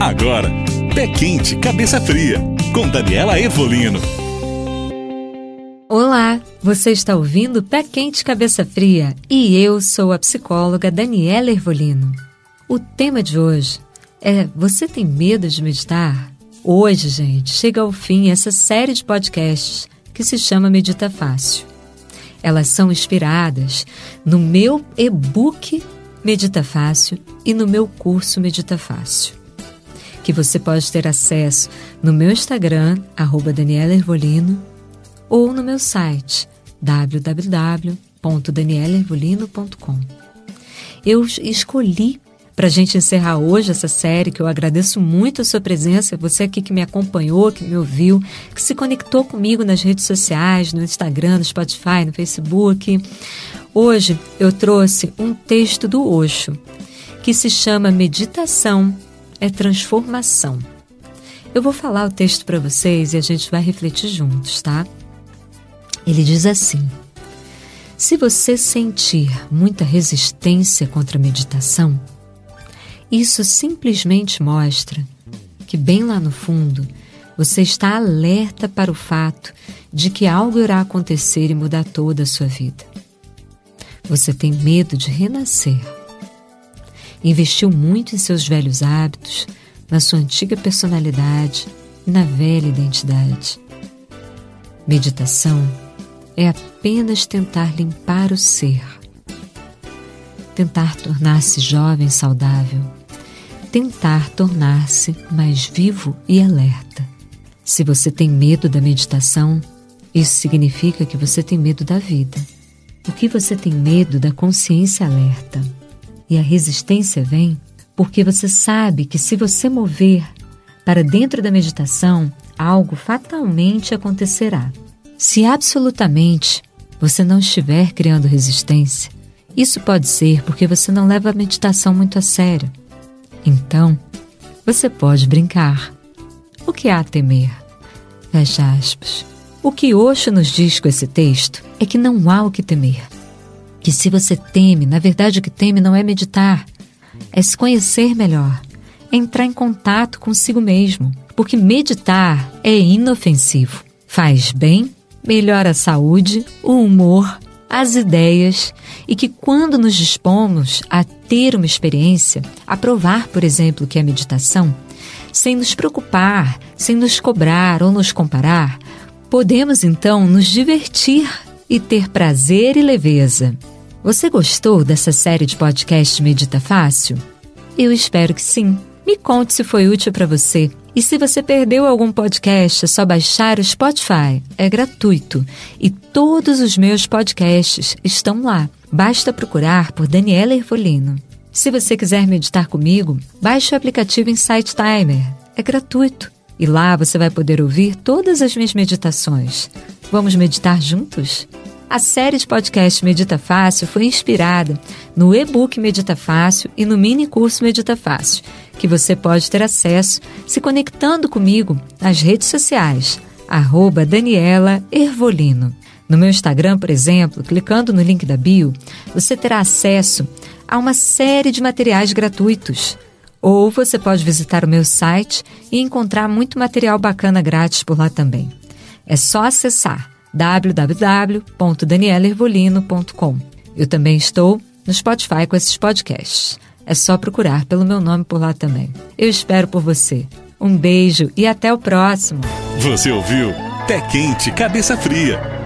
Agora, Pé Quente, Cabeça Fria, com Daniela Evolino. Olá, você está ouvindo Pé Quente, Cabeça Fria e eu sou a psicóloga Daniela Ervolino. O tema de hoje é Você tem medo de meditar? Hoje, gente, chega ao fim essa série de podcasts que se chama Medita Fácil. Elas são inspiradas no meu e-book Medita Fácil e no meu curso Medita Fácil, que você pode ter acesso no meu Instagram, arroba Daniela Ervolino, ou no meu site, www.danielaervolino.com. Eu escolhi para a gente encerrar hoje essa série, que eu agradeço muito a sua presença, você aqui que me acompanhou, que me ouviu, que se conectou comigo nas redes sociais, no Instagram, no Spotify, no Facebook. Hoje eu trouxe um texto do Osho, que se chama Meditação é Transformação. Eu vou falar o texto para vocês e a gente vai refletir juntos, tá? Ele diz assim: Se você sentir muita resistência contra a meditação, isso simplesmente mostra que, bem lá no fundo, você está alerta para o fato de que algo irá acontecer e mudar toda a sua vida. Você tem medo de renascer. Investiu muito em seus velhos hábitos, na sua antiga personalidade e na velha identidade. Meditação é apenas tentar limpar o ser, tentar tornar-se jovem saudável tentar tornar-se mais vivo e alerta. Se você tem medo da meditação, isso significa que você tem medo da vida. O que você tem medo da consciência alerta? E a resistência vem porque você sabe que se você mover para dentro da meditação, algo fatalmente acontecerá. Se absolutamente você não estiver criando resistência, isso pode ser porque você não leva a meditação muito a sério então, você pode brincar. O que há a temer? Fecha aspas. O que Osho nos diz com esse texto é que não há o que temer. Que se você teme, na verdade o que teme não é meditar, é se conhecer melhor, é entrar em contato consigo mesmo, porque meditar é inofensivo, faz bem, melhora a saúde, o humor as ideias e que, quando nos dispomos a ter uma experiência, a provar, por exemplo, que é meditação, sem nos preocupar, sem nos cobrar ou nos comparar, podemos então nos divertir e ter prazer e leveza. Você gostou dessa série de podcast Medita Fácil? Eu espero que sim. Me conte se foi útil para você. E se você perdeu algum podcast, é só baixar o Spotify. É gratuito. E todos os meus podcasts estão lá. Basta procurar por Daniela Ervolino. Se você quiser meditar comigo, baixe o aplicativo Insight Timer. É gratuito. E lá você vai poder ouvir todas as minhas meditações. Vamos meditar juntos? A série de podcast Medita Fácil foi inspirada no e-book Medita Fácil e no mini curso Medita Fácil, que você pode ter acesso se conectando comigo nas redes sociais, arroba Daniela Ervolino. No meu Instagram, por exemplo, clicando no link da bio, você terá acesso a uma série de materiais gratuitos. Ou você pode visitar o meu site e encontrar muito material bacana grátis por lá também. É só acessar www.danielervolino.com. Eu também estou no Spotify com esses podcasts. É só procurar pelo meu nome por lá também. Eu espero por você. Um beijo e até o próximo. Você ouviu Pé Quente, Cabeça Fria